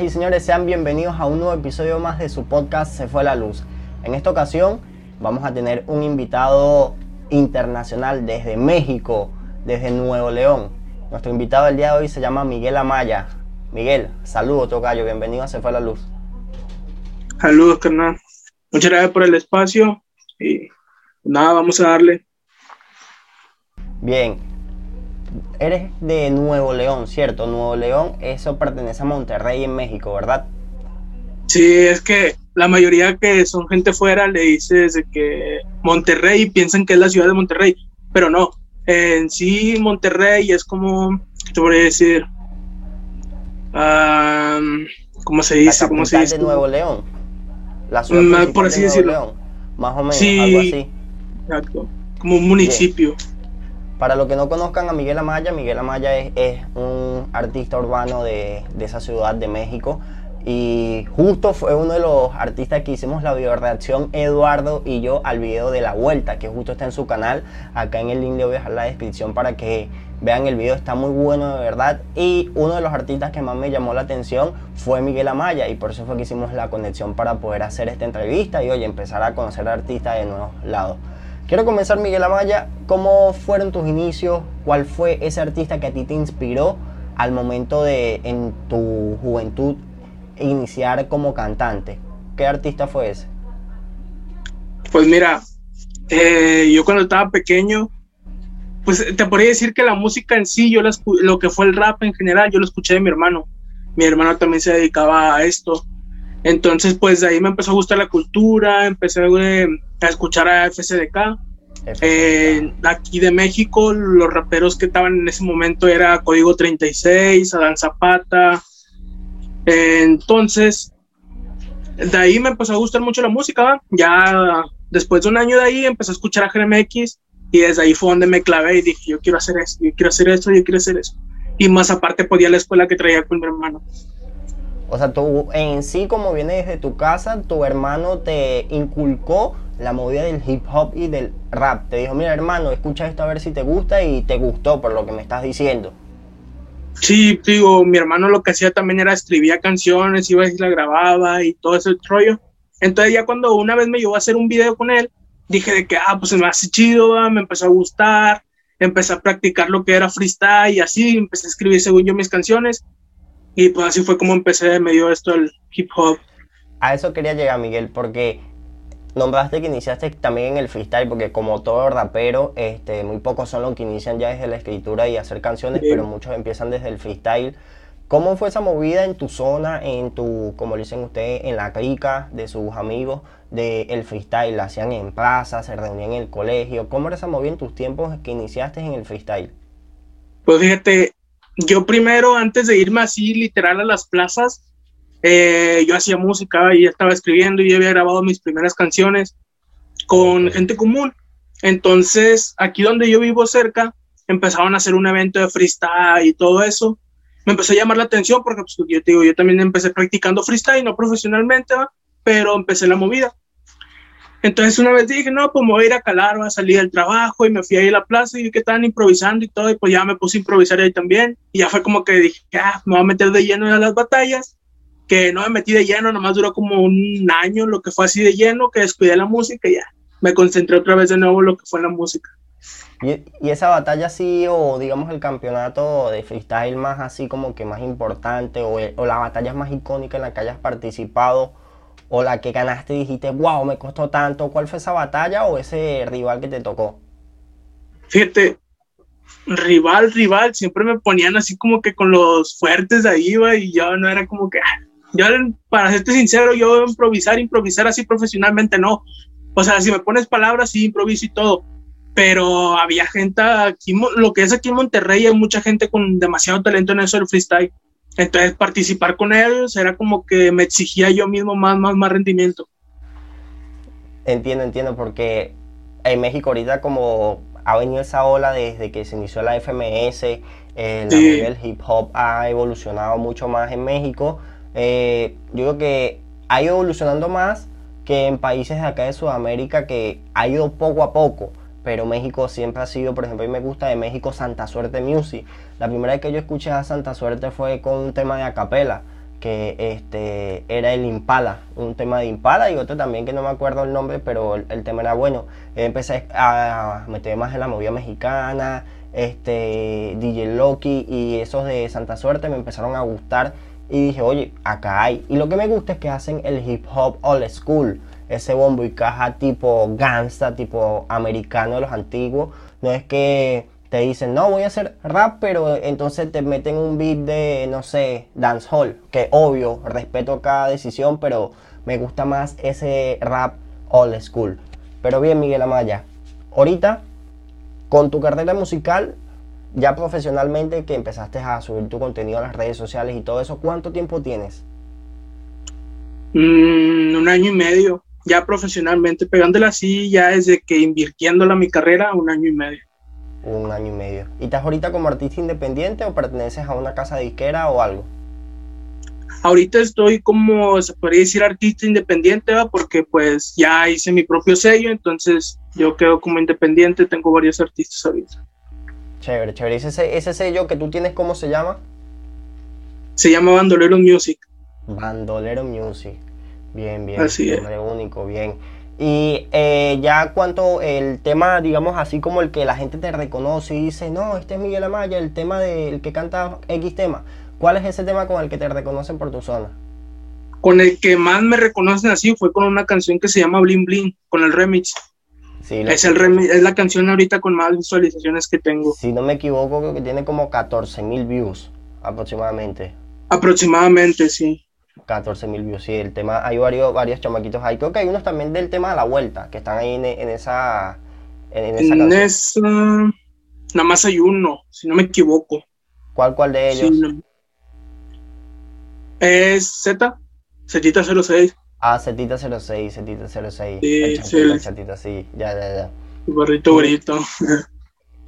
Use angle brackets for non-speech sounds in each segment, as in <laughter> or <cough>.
Señoras y señores, sean bienvenidos a un nuevo episodio más de su podcast Se fue la luz. En esta ocasión vamos a tener un invitado internacional desde México, desde Nuevo León. Nuestro invitado del día de hoy se llama Miguel Amaya. Miguel, saludos, tocayo, bienvenido a Se fue la luz. Saludos, carnal. Muchas gracias por el espacio y nada, vamos a darle. Bien, eres de Nuevo León, ¿cierto? Nuevo León, eso pertenece a Monterrey en México, ¿verdad? Sí, es que la mayoría que son gente fuera le dices que Monterrey piensan que es la ciudad de Monterrey, pero no. En sí, Monterrey es como, ¿qué te podría decir? ¿Cómo se dice? La ¿Cómo se dice? de Nuevo León. La ciudad Mm, por así de Nuevo decirlo. León, más o menos, Sí. algo así. Exacto. Como un municipio. Para los que no conozcan a Miguel Amaya, Miguel Amaya es, un artista urbano de, esa ciudad de México. Y justo fue uno de los artistas que hicimos la bioreacción, Eduardo y yo, al video de la vuelta, que justo está en su canal. Acá en el link le voy a dejar la descripción para que vean el video, está muy bueno de verdad. Y uno de los artistas que más me llamó la atención fue Miguel Amaya, y por eso fue que hicimos la conexión para poder hacer esta entrevista y oye, empezar a conocer artistas de nuevos lados. Quiero comenzar, Miguel Amaya. ¿Cómo fueron tus inicios? ¿Cuál fue ese artista que a ti te inspiró al momento de, en tu juventud, iniciar como cantante? ¿Qué artista fue ese? Pues mira, eh, yo cuando estaba pequeño, pues te podría decir que la música en sí, yo la lo que fue el rap en general, yo lo escuché de mi hermano. Mi hermano también se dedicaba a esto. Entonces, pues de ahí me empezó a gustar la cultura, empecé eh, a escuchar a FCDK. Eh, aquí de México, los raperos que estaban en ese momento era Código 36, Adán Zapata. Eh, entonces, de ahí me empezó a gustar mucho la música. ¿va? Ya después de un año de ahí empecé a escuchar a GMX y desde ahí fue donde me clavé y dije, yo quiero hacer esto, yo quiero hacer esto, yo quiero hacer eso. Y más aparte podía la escuela que traía con mi hermano. O sea, tú en sí, como viene desde tu casa, tu hermano te inculcó la movida del hip hop y del rap. Te dijo, mira hermano, escucha esto a ver si te gusta y te gustó por lo que me estás diciendo. Sí, digo, mi hermano lo que hacía también era escribía canciones, iba y la grababa y todo ese rollo. Entonces ya cuando una vez me llevó a hacer un video con él, dije de que, ah, pues se me hace chido, ¿va? me empezó a gustar, empecé a practicar lo que era freestyle y así, empecé a escribir según yo mis canciones. Y pues así fue como empecé, me dio esto el hip hop. A eso quería llegar, Miguel, porque nombraste que iniciaste también en el freestyle, porque como todo rapero, este, muy pocos son los que inician ya desde la escritura y hacer canciones, Sí. pero muchos empiezan desde el freestyle. ¿Cómo fue esa movida en tu zona, en tu, como le dicen ustedes, en la clica de sus amigos del freestyle? ¿La hacían en plaza, se reunían en el colegio? ¿Cómo era esa movida en tus tiempos que iniciaste en el freestyle? Pues fíjate, yo primero, antes de irme así literal a las plazas, eh, yo hacía música y estaba escribiendo y ya había grabado mis primeras canciones con gente común. Entonces, aquí donde yo vivo cerca, empezaron a hacer un evento de freestyle y todo eso. Me empezó a llamar la atención porque, pues, yo te digo, yo también empecé practicando freestyle, no profesionalmente, ¿va? pero empecé la movida. Entonces una vez dije, no, pues me voy a ir a calar, va a salir del trabajo y me fui ahí a la plaza y vi que estaban improvisando y todo, y pues ya me puse a improvisar ahí también. Y ya fue como que dije, ah, me voy a meter de lleno en las batallas, que no me metí de lleno, nomás duró como un año, lo que fue así de lleno, que descuidé la música y ya me concentré otra vez de nuevo en lo que fue la música. Y, y esa batalla sí, o digamos el campeonato de freestyle más así como que más importante, o, el- o la batalla más icónica en la que hayas participado, o la que ganaste y dijiste, wow, me costó tanto, ¿cuál fue esa batalla o ese rival que te tocó? Fíjate, rival, rival, siempre me ponían así como que con los fuertes de ahí, va, y yo no era como que, ah, yo, para serte sincero, yo improvisar, improvisar así profesionalmente no. O sea, si me pones palabras, sí, improviso y todo. Pero había gente aquí, lo que es aquí en Monterrey, hay mucha gente con demasiado talento en eso del freestyle. Entonces, participar con ellos era como que me exigía yo mismo más, más, más rendimiento. Entiendo, entiendo, porque en México ahorita como ha venido esa ola desde que se inició la FMS, eh, la Sí. del hip hop ha evolucionado mucho más en México. Eh, yo creo que ha ido evolucionando más que en países de acá de Sudamérica que ha ido poco a poco. Pero México siempre ha sido, por ejemplo, a mí me gusta de México Santa Suerte Music. La primera vez que yo escuché a Santa Suerte fue con un tema de acapela que este, era el Impala, un tema de Impala y otro también que no me acuerdo el nombre, pero el, tema era bueno. Empecé a meter más en la movida mexicana, este, DJ Loki y esos de Santa Suerte me empezaron a gustar y dije, oye, acá hay. Y lo que me gusta es que hacen el hip hop old school, ese bombo y caja tipo gangsta, tipo americano de los antiguos. No es que te dicen, no, voy a hacer rap, pero entonces te meten un beat de, no sé, dancehall, que obvio, respeto cada decisión, pero me gusta más ese rap old school. Pero bien, Miguel Amaya, ahorita, con tu carrera musical, ya profesionalmente que empezaste a subir tu contenido a las redes sociales y todo eso, ¿cuánto tiempo tienes? Mm, un año y medio, ya profesionalmente, pegándola así, ya desde que invirtiéndola mi carrera, un año y medio un año y medio. ¿Y estás ahorita como artista independiente o perteneces a una casa disquera o algo? Ahorita estoy como, se podría decir, artista independiente, ¿va? porque pues ya hice mi propio sello, entonces yo quedo como independiente, tengo varios artistas ahorita. Chévere, chévere. ¿Ese, ese sello que tú tienes, cómo se llama? Se llama Bandolero Music. Bandolero Music. Bien, bien. Así es. único, bien. Y eh, ya cuanto el tema, digamos así como el que la gente te reconoce y dice, no, este es Miguel Amaya, el tema del que canta X tema. ¿Cuál es ese tema con el que te reconocen por tu zona? Con el que más me reconocen así fue con una canción que se llama Bling Bling, con el remix. Sí, es, el es la canción ahorita con más visualizaciones que tengo. Si no me equivoco, creo que tiene como 14 mil views aproximadamente. Aproximadamente, sí. 14 mil views, sí, el tema, hay varios, varios chamaquitos ahí, creo que hay unos también del tema de la vuelta, que están ahí en, esa en, esa, en esa nada más hay uno, si no me equivoco. ¿Cuál, cuál de ellos? Es Z, Z06. Ah, Z06, Z06. Sí, el sí. El chatito, sí, ya, ya, ya. Barrito, bonito.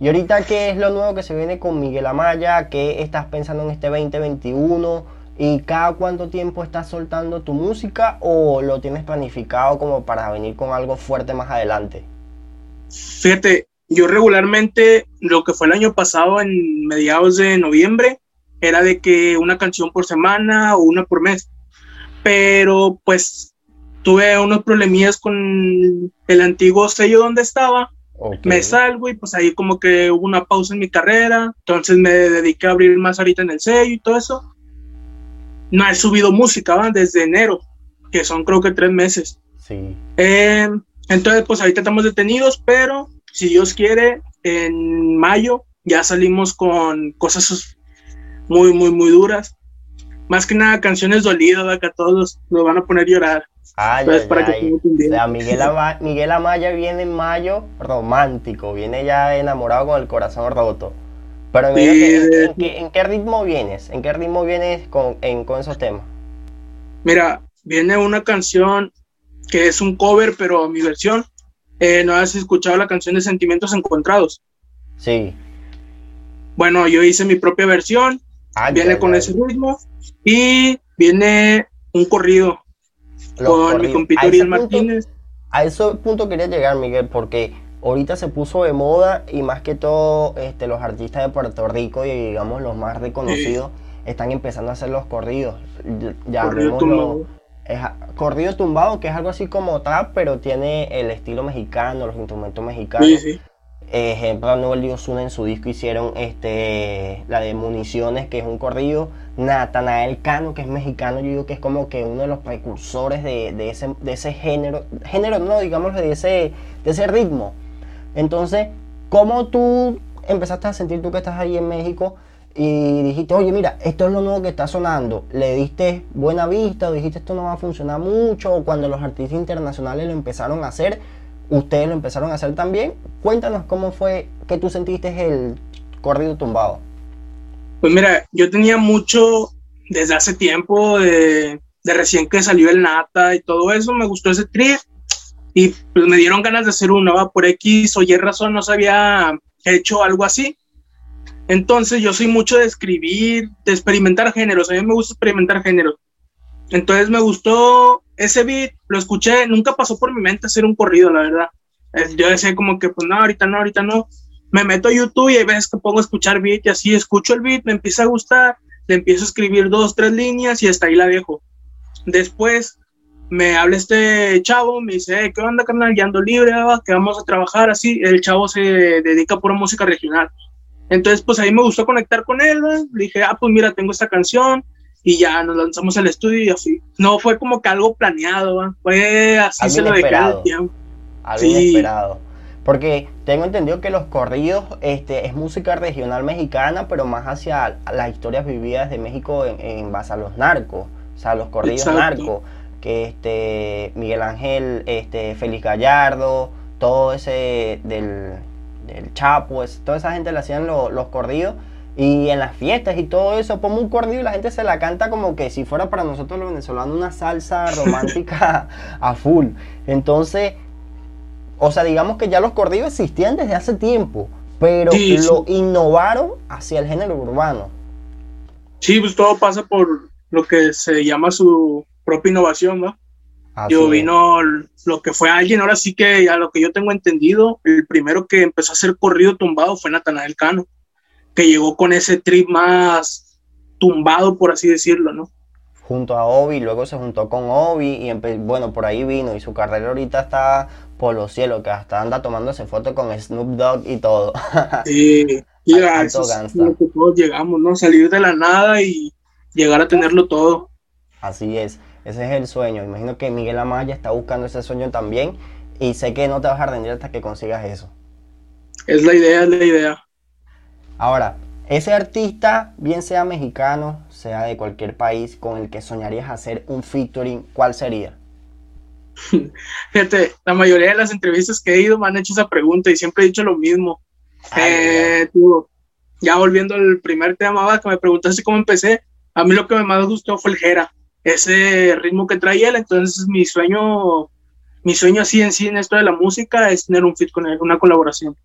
¿Y ahorita qué es lo nuevo que se viene con Miguel Amaya? ¿Qué estás pensando en este 2021? ¿Y cada cuánto tiempo estás soltando tu música o lo tienes planificado como para venir con algo fuerte más adelante? Fíjate, yo regularmente lo que fue el año pasado en mediados de noviembre era de que una canción por semana o una por mes. Pero pues tuve unos problemillas con el antiguo sello donde estaba. Me salgo y pues ahí como que hubo una pausa en mi carrera. Entonces me dediqué a abrir más ahorita en el sello y todo eso no he subido música ¿va? desde enero, que son creo que tres meses. Sí. Eh, entonces, pues ahorita estamos detenidos, pero si Dios quiere, en mayo ya salimos con cosas muy, muy, muy duras. Más que nada canciones dolidas, que a todos nos van a poner a llorar. Ay, ay, para ay. Que o sea, Miguel, Miguel Amaya viene en mayo romántico, viene ya enamorado con el corazón roto. Pero ¿en, qué, ritmo vienes? ¿En qué ritmo vienes con, esos temas? Mira, viene una canción que es un cover, pero mi versión. Eh, ¿No has escuchado la canción de Sentimientos Encontrados? Sí. Bueno, yo hice mi propia versión. Ah, viene con ese ritmo. Y viene un corrido con mi compito Martínez. A ese punto quería llegar, Miguel, porque ahorita se puso de moda y más que todo este, los artistas de Puerto Rico y digamos los más reconocidos están empezando a hacer los corridos. Ya corrido tumbado. Es, corrido tumbado, que es algo así como trap, pero tiene el estilo mexicano, los instrumentos mexicanos. Sí, Ejemplo, Anuel y Osuna en su disco hicieron este, la de Municiones, que es un corrido. Natanael Cano, que es mexicano, yo digo que es como que uno de los precursores de, de, ese, de ese género. Género, no, digamos, de ese, de ese ritmo entonces, ¿cómo tú empezaste a sentir tú que estás ahí en México y dijiste, oye, mira, esto es lo nuevo que está sonando? ¿Le diste buena vista o dijiste esto no va a funcionar mucho? O cuando los artistas internacionales lo empezaron a hacer, ustedes lo empezaron a hacer también. Cuéntanos cómo fue que tú sentiste el corrido tumbado. Pues mira, yo tenía mucho desde hace tiempo de, de recién que salió el Nata y todo eso, me gustó ese trip y pues me dieron ganas de hacer una, ¿va? por X o Y razón no se había hecho algo así. Entonces yo soy mucho de escribir, de experimentar géneros, a mí me gusta experimentar géneros. Entonces me gustó ese beat, lo escuché, nunca pasó por mi mente hacer un corrido, la verdad. Eh, yo decía como que, pues no, ahorita no, ahorita no. Me meto a YouTube y hay veces que pongo a escuchar beat y así escucho el beat, me empieza a gustar, le empiezo a escribir dos, tres líneas y hasta ahí la dejo. Después me habla este chavo, me dice, ¿qué onda, carnal? Ya ando libre, que vamos a trabajar así. El chavo se dedica a música regional. Entonces, pues ahí me gustó conectar con él, le dije, ah, pues mira, tengo esta canción, y ya nos lanzamos al estudio y así. No fue como que algo planeado, fue así se lo dejé Algo inesperado. Porque tengo entendido que los corridos este, es música regional mexicana, pero más hacia las historias vividas de México en, base a los narcos, o sea, los corridos narcos, que este, Miguel Ángel, este, Félix Gallardo, todo ese del, del Chapo, toda esa gente le hacían los corridos. Y en las fiestas y todo eso, pongo un corrido y la gente se la canta como que si fuera para nosotros los venezolanos una salsa <laughs> romántica a full. Entonces, o sea, digamos que ya los corridos existían desde hace tiempo, pero lo innovaron hacia el género urbano. Sí, pues todo pasa por lo que se llama su propia innovación, ¿no? yo vino lo que fue alguien, ahora sí que a lo que yo tengo entendido, el primero que empezó a hacer corrido tumbado fue Natanael Cano, que llegó con ese trip más tumbado, por así decirlo, ¿no? Junto a Obi, luego se juntó con Obi y bueno, por ahí vino y su carrera ahorita está por los cielos, que hasta anda tomándose fotos con Snoop Dogg y todo. <laughs> Sí, y eso es lo que todos llegamos, ¿no? Salir de la nada y llegar a tenerlo todo. Así es, ese es el sueño. Imagino que Miguel Amaya está buscando ese sueño también y sé que no te vas a rendir hasta que consigas eso. Es la idea, es la idea. Ahora, ese artista, bien sea mexicano, sea de cualquier país, con el que soñarías hacer un featuring, ¿cuál sería? <laughs> Fíjate, la mayoría de las entrevistas que he ido me han hecho esa pregunta y siempre he dicho lo mismo. Eh, ya volviendo al primer tema, que me preguntaste cómo empecé, a mí lo que más gustó fue el Jera, ese ritmo que traía él, entonces mi sueño, mi sueño así en sí en esto de la música es tener un fit con él, una colaboración.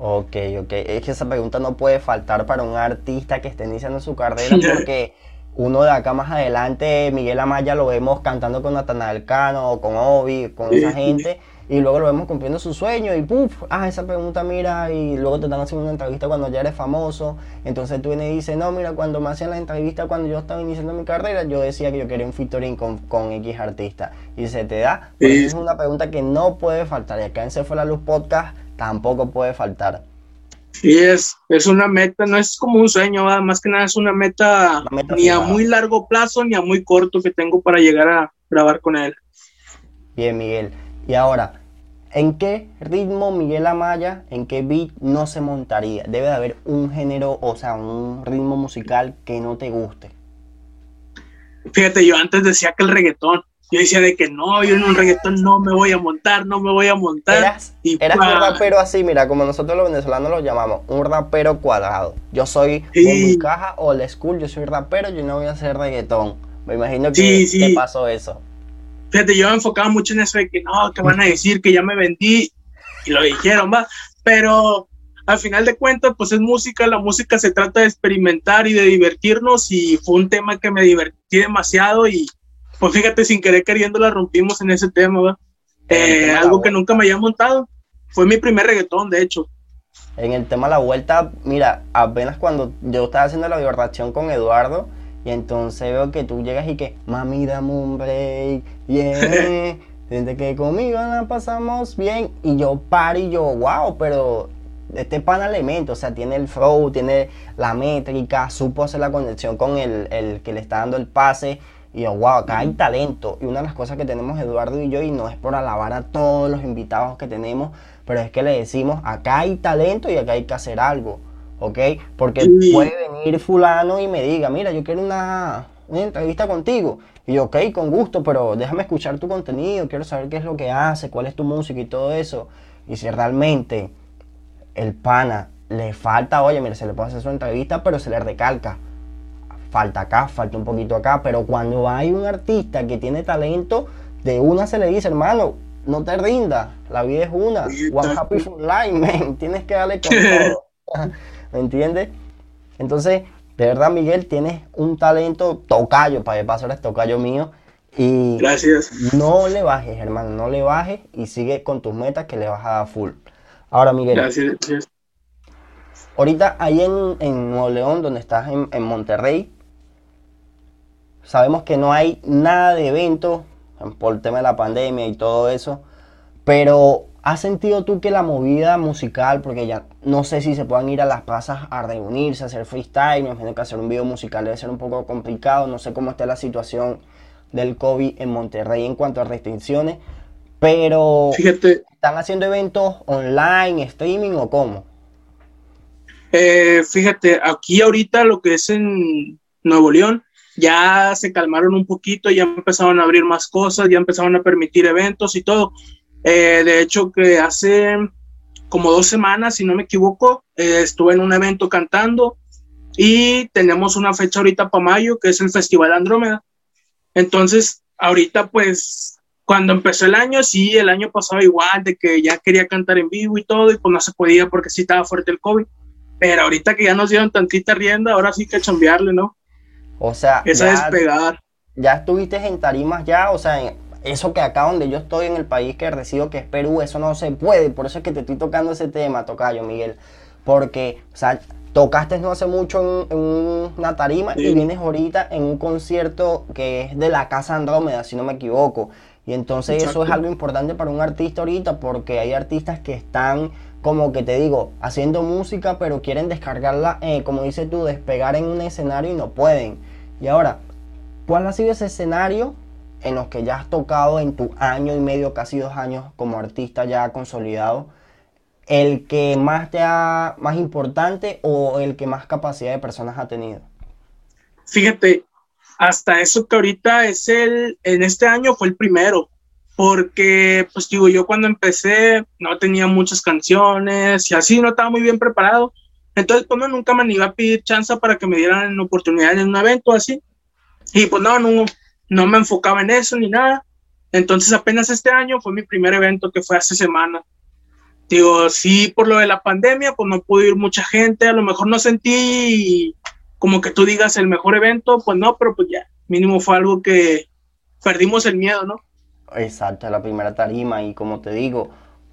Ok, ok, es que esa pregunta no puede faltar para un artista que esté iniciando su carrera porque uno de acá más adelante, Miguel Amaya, lo vemos cantando con Natanael Cano o con Obi, con esa gente, y luego lo vemos cumpliendo su sueño y puf, ah, esa pregunta, mira, y luego te están haciendo una entrevista cuando ya eres famoso, entonces tú vienes y dices, no, mira, cuando me hacían la entrevista cuando yo estaba iniciando mi carrera, yo decía que yo quería un featuring con, con X artista, y se te da, es una pregunta que no puede faltar, y acá en Se Fue la Luz Podcast tampoco puede faltar. Sí, es, es una meta, no es como un sueño, más que nada es una meta, ni a muy largo plazo ni a muy corto que tengo para llegar a grabar con él. Bien, Miguel. Y ahora, ¿en qué ritmo Miguel Amaya, en qué beat no se montaría? Debe de haber un género, o sea, un ritmo musical que no te guste. Fíjate, yo antes decía que el reggaetón, yo decía de que no, yo en un reggaetón no me voy a montar, no me voy a montar. Eras, y un rapero así, mira, como nosotros los venezolanos lo llamamos, un rapero cuadrado. Yo soy sí. un caja o la school, yo soy rapero, yo no voy a hacer reggaetón. Me imagino que te pasó eso. Fíjate, yo me enfocaba mucho en eso de que no, que van a decir que ya me vendí, y lo dijeron, va, pero al final de cuentas, pues es música, la música se trata de experimentar y de divertirnos, y fue un tema que me divertí demasiado y pues fíjate, sin querer queriendo la rompimos en ese tema, eh, algo que nunca me había montado. Fue mi primer reggaetón, de hecho. En el tema de la vuelta, mira, apenas cuando yo estaba haciendo la vibración con Eduardo, y entonces veo que tú llegas y que, mami, dame un break, yeah. <laughs> Desde que conmigo la pasamos bien. Y yo paro y yo, wow, pero este pan elemento, o sea, tiene el flow, tiene la métrica, supo hacer la conexión con el, el que le está dando el pase. Y yo, wow, acá hay talento. Y una de las cosas que tenemos Eduardo y yo, y no es por alabar a todos los invitados que tenemos, pero es que le decimos, acá hay talento y acá hay que hacer algo, ¿ok? Porque puede venir fulano y me diga, mira, yo quiero una, una entrevista contigo. Y yo, ok, con gusto, pero déjame escuchar tu contenido, quiero saber qué es lo que hace, cuál es tu música y todo eso. Y si realmente el pana le falta, oye, mira, se le puede hacer su entrevista, pero se le recalca falta acá, falta un poquito acá, pero cuando hay un artista que tiene talento, de una se le dice, hermano, no te rindas, la vida es una, one happy for life, man, tienes que darle con todo, <laughs> ¿me entiendes? Entonces, de verdad, Miguel, tienes un talento tocayo, para que paso eres tocayo mío, y Gracias. no le bajes, hermano, no le bajes y sigue con tus metas que le vas a dar full. Ahora, Miguel. Gracias. Ahorita ahí en, en Nuevo León, donde estás en, en Monterrey, sabemos que no hay nada de eventos por el tema de la pandemia y todo eso, pero ¿has sentido tú que la movida musical, porque ya no sé si se puedan ir a las plazas a reunirse, a hacer freestyle, me imagino que hacer un video musical debe ser un poco complicado, no sé cómo está la situación del COVID en Monterrey en cuanto a restricciones, pero Fíjate, ¿están haciendo eventos online, streaming o cómo? Eh, fíjate, aquí ahorita lo que es en Nuevo León, ya se calmaron un poquito, ya empezaron a abrir más cosas, ya empezaron a permitir eventos y todo. Eh, de hecho, que hace como dos semanas, si no me equivoco, eh, estuve en un evento cantando y tenemos una fecha ahorita para mayo, que es el Festival Andrómeda. Entonces, ahorita pues, cuando empezó el año, sí, el año pasado igual, de que ya quería cantar en vivo y todo, y pues no se podía porque sí estaba fuerte el COVID. Pero ahorita que ya nos dieron tantita rienda, ahora sí que chambearle, ¿no? O sea, Esa ya, ya estuviste en tarimas ya, o sea, en- eso que acá donde yo estoy en el país que resido, que es Perú, eso no se puede, por eso es que te estoy tocando ese tema, Tocayo, Miguel, porque, o sea, tocaste no hace mucho en, en una tarima y vienes ahorita en un concierto que es de la Casa Andrómeda, si no me equivoco, y entonces eso es algo importante para un artista ahorita, porque hay artistas que están como que te digo, haciendo música, pero quieren descargarla, eh, como dices tú, despegar en un escenario y no pueden. Y ahora, ¿cuál ha sido ese escenario en los que ya has tocado en tu año y medio, casi dos años como artista ya consolidado? ¿El que más te ha, más importante o el que más capacidad de personas ha tenido? Fíjate, hasta eso que ahorita es el, en este año fue el primero, porque pues digo, yo cuando empecé no tenía muchas canciones y así no estaba muy bien preparado, entonces pues no, nunca me iba a pedir chance para que me dieran oportunidad en un evento así, y pues no, no, no me enfocaba en eso ni nada, entonces apenas este año fue mi primer evento que fue hace semana. Digo, sí, por lo de la pandemia, pues no pudo ir mucha gente, a lo mejor no sentí como que tú digas el mejor evento, pues no, pero pues ya, mínimo fue algo que perdimos el miedo, ¿no? Exacto, la primera tarima y como te digo,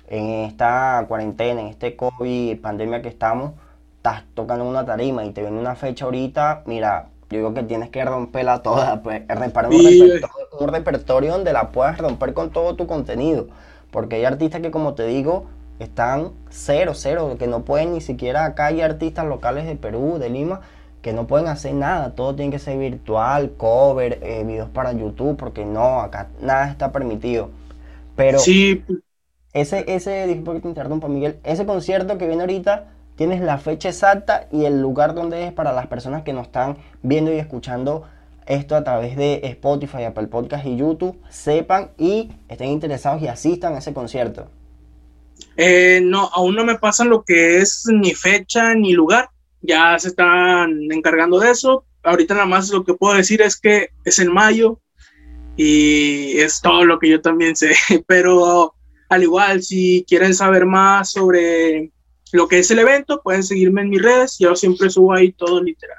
en esta cuarentena, en este COVID, pandemia que estamos, estás tocando una tarima y te viene una fecha ahorita, mira, yo digo que tienes que romperla toda, pues, reparar un, Sí. repertorio, un repertorio donde la puedas romper con todo tu contenido, porque hay artistas que como te digo, están cero, cero, que no pueden ni siquiera, acá hay artistas locales de Perú, de Lima, que no pueden hacer nada, todo tiene que ser virtual, cover, eh, videos para YouTube, porque no, acá nada está permitido. Pero Sí, ese, ese, disculpa que te interrumpa, Miguel, ese concierto que viene ahorita, tienes la fecha exacta y el lugar donde es para las personas que nos están viendo y escuchando esto a través de Spotify, Apple Podcast y YouTube, sepan y estén interesados y asistan a ese concierto. eh, no, aún no me pasan lo que es ni fecha ni lugar, ya se están encargando de eso. Ahorita nada más lo que puedo decir es que es en mayo y es todo lo que yo también sé, <laughs> pero al igual, si quieren saber más sobre lo que es el evento, pueden seguirme en mis redes, yo siempre subo ahí todo literal.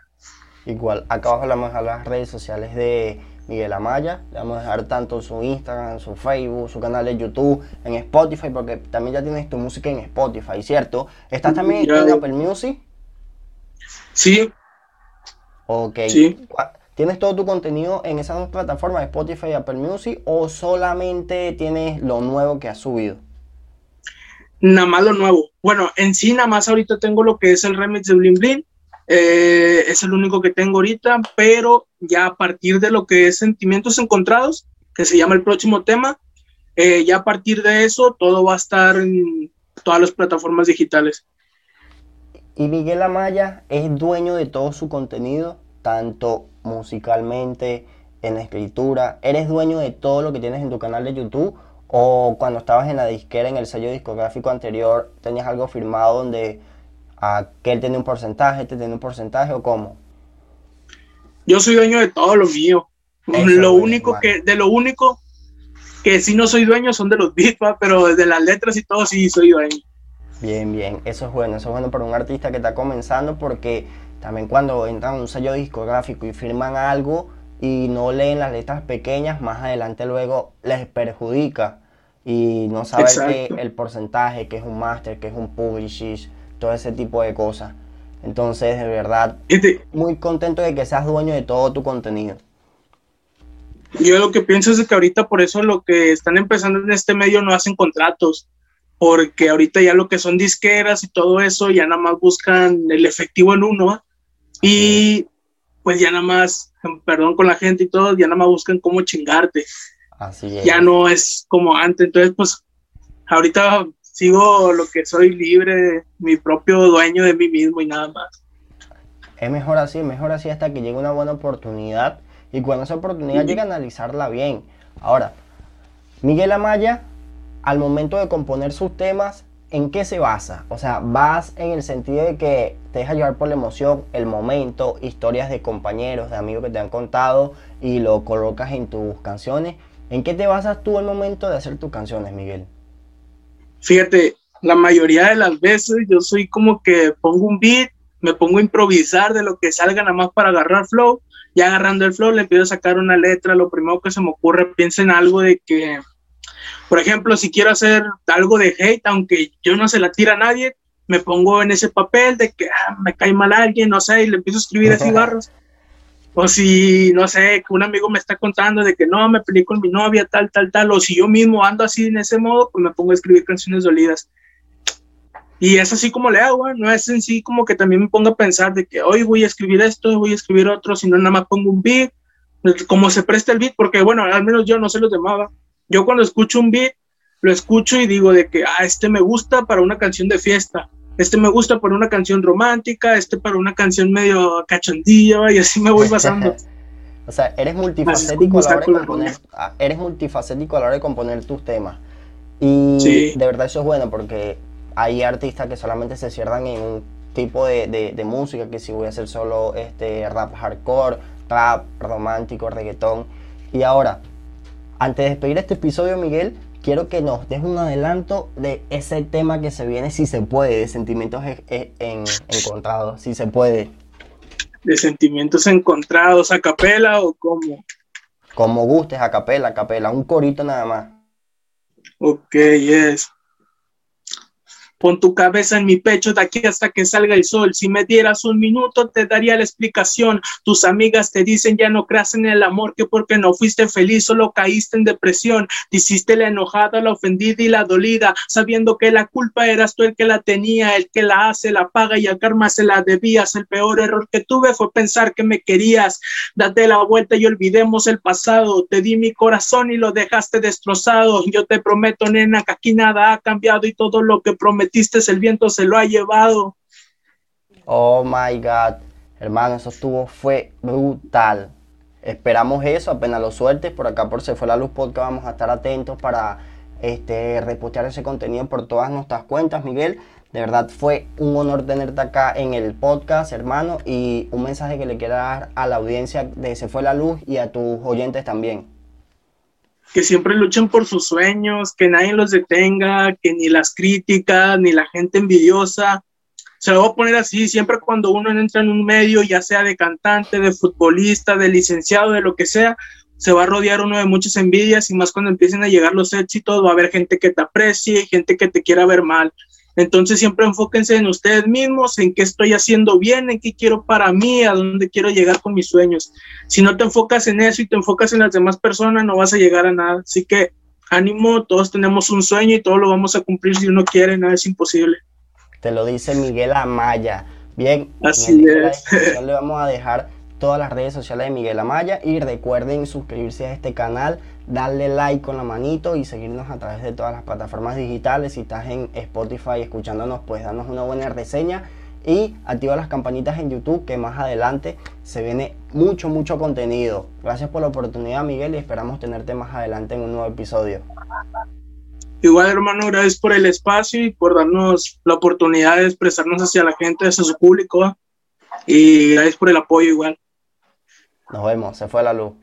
Igual, acá abajo le vamos a dejar las redes sociales de Miguel Amaya. Le vamos a dejar tanto su Instagram, su Facebook, su canal de YouTube, en Spotify, porque también ya tienes tu música en Spotify, ¿cierto? ¿Estás también en Apple Music? Sí, Ok. Sí. ¿Tienes todo tu contenido en esas dos plataformas, Spotify y Apple Music, o solamente tienes lo nuevo que has subido? nada más lo nuevo. Bueno, en sí nada más ahorita tengo lo que es el remix de Blin Blin. eh, es el único que tengo ahorita, pero ya a partir de lo que es Sentimientos Encontrados, que se llama el próximo tema, eh, ya a partir de eso todo va a estar en todas las plataformas digitales. Y Miguel Amaya es dueño de todo su contenido, tanto musicalmente, en la escritura. ¿Eres dueño de todo lo que tienes en tu canal de YouTube? ¿O cuando estabas en la disquera, en el sello discográfico anterior, tenías algo firmado donde aquel tenía un porcentaje, este tenía un porcentaje o cómo? Yo soy dueño de todo lo mío. Eso, lo único que, de lo único que sí no soy dueño son de los beats, pero de las letras y todo sí soy dueño. Bien, bien, eso es bueno, eso es bueno para un artista que está comenzando porque también cuando entran a un sello discográfico y firman algo y no leen las letras pequeñas, más adelante luego les perjudica y no saber que Exacto. el porcentaje, que es un master, que es un publishing, todo ese tipo de cosas. Entonces, de verdad, Fíjate, muy contento de que seas dueño de todo tu contenido. Yo lo que pienso es que ahorita por eso lo que están empezando en este medio no hacen contratos, porque ahorita ya lo que son disqueras y todo eso ya nada más buscan el efectivo en uno y pues ya nada más, perdón con la gente y todo, ya nada más buscan cómo chingarte. Así es. Ya no es como antes, entonces pues ahorita sigo lo que soy libre, mi propio dueño de mí mismo y nada más. Es mejor así, mejor así hasta que llegue una buena oportunidad y cuando esa oportunidad llegue a analizarla bien. Ahora, Miguel Amaya, al momento de componer sus temas, ¿en qué se basa? O sea, vas en el sentido de que te deja llevar por la emoción, el momento, historias de compañeros, de amigos que te han contado y lo colocas en tus canciones. ¿En qué te basas tú al momento de hacer tus canciones, Miguel? Fíjate, la mayoría de las veces yo soy como que pongo un beat, me pongo a improvisar de lo que salga nada más para agarrar flow, y agarrando el flow le a sacar una letra, lo primero que se me ocurre, piensa en algo de que, por ejemplo, si quiero hacer algo de hate, aunque yo no se la tira a nadie, me pongo en ese papel de que ah, me cae mal alguien, no sé, y le empiezo a escribir así barras. O si, no sé, que un amigo me está contando de que no, me peleé con mi novia, tal, tal, tal, o si yo mismo ando así en ese modo, pues me pongo a escribir canciones dolidas. Y es así como le hago, no es en sí como que también me pongo a pensar de que hoy voy a escribir esto, voy a escribir otro, sino nada más pongo un beat, como se presta el beat, porque bueno, al menos yo no sé los demás. Yo cuando escucho un beat, lo escucho y digo de que, ah, este me gusta para una canción de fiesta, este me gusta para una canción romántica, este para una canción medio cachondilla y así me voy pasando. <laughs> o sea, eres multifacético a la hora de componer, eres multifacético a la hora de componer tus temas. Y de verdad eso es bueno porque hay artistas que solamente se cierran en un tipo de, de, música, que si voy a hacer solo este rap hardcore, rap romántico, reggaetón. Y ahora, antes de despedir este episodio, Miguel, quiero que nos des un adelanto de ese tema que se viene, si se puede, de sentimientos encontrados, si se puede. ¿De sentimientos encontrados a capela o cómo? Como gustes, a capela, a capela, un corito nada más. Ok, yes. Pon tu cabeza en mi pecho de aquí hasta que salga el sol. Si me dieras un minuto, te daría la explicación. Tus amigas te dicen ya no creas en el amor, que porque no fuiste feliz, solo caíste en depresión. Te la enojada, la ofendida y la dolida, sabiendo que la culpa eras tú el que la tenía, el que la hace, la paga y a karma se la debías. El peor error que tuve fue pensar que me querías. Date la vuelta y olvidemos el pasado. Te di mi corazón y lo dejaste destrozado. Yo te prometo, nena, que aquí nada ha cambiado y todo lo que prometí el viento se lo ha llevado. Oh my God, hermano, eso estuvo, fue brutal. Esperamos eso, apenas lo sueltes, por acá por Se Fue la Luz Podcast vamos a estar atentos para este, repostear ese contenido por todas nuestras cuentas, Miguel. De verdad fue un honor tenerte acá en el podcast, hermano, y un mensaje que le quiera dar a la audiencia de Se Fue la Luz y a tus oyentes también que siempre luchen por sus sueños, que nadie los detenga, que ni las críticas, ni la gente envidiosa. Se lo voy a poner así, siempre cuando uno entra en un medio, ya sea de cantante, de futbolista, de licenciado, de lo que sea, se va a rodear uno de muchas envidias y más cuando empiecen a llegar los éxitos, va a haber gente que te aprecie, gente que te quiera ver mal. Entonces siempre enfóquense en ustedes mismos, en qué estoy haciendo bien, en qué quiero para mí, a dónde quiero llegar con mis sueños. Si no te enfocas en eso y te enfocas en las demás personas, no vas a llegar a nada. Así que ánimo, todos tenemos un sueño y todos lo vamos a cumplir si uno quiere, nada es imposible. Te lo dice Miguel Amaya. Bien, así es. <laughs> Le vamos a dejar todas las redes sociales de Miguel Amaya y recuerden suscribirse a este canal, darle like con la manito y seguirnos a través de todas las plataformas digitales. Si estás en Spotify escuchándonos, pues danos una buena reseña y activa las campanitas en YouTube que más adelante se viene mucho, mucho contenido. Gracias por la oportunidad Miguel y esperamos tenerte más adelante en un nuevo episodio. Igual hermano, gracias por el espacio y por darnos la oportunidad de expresarnos hacia la gente, hacia su público y gracias por el apoyo igual. Nos vemos, se fue la luz.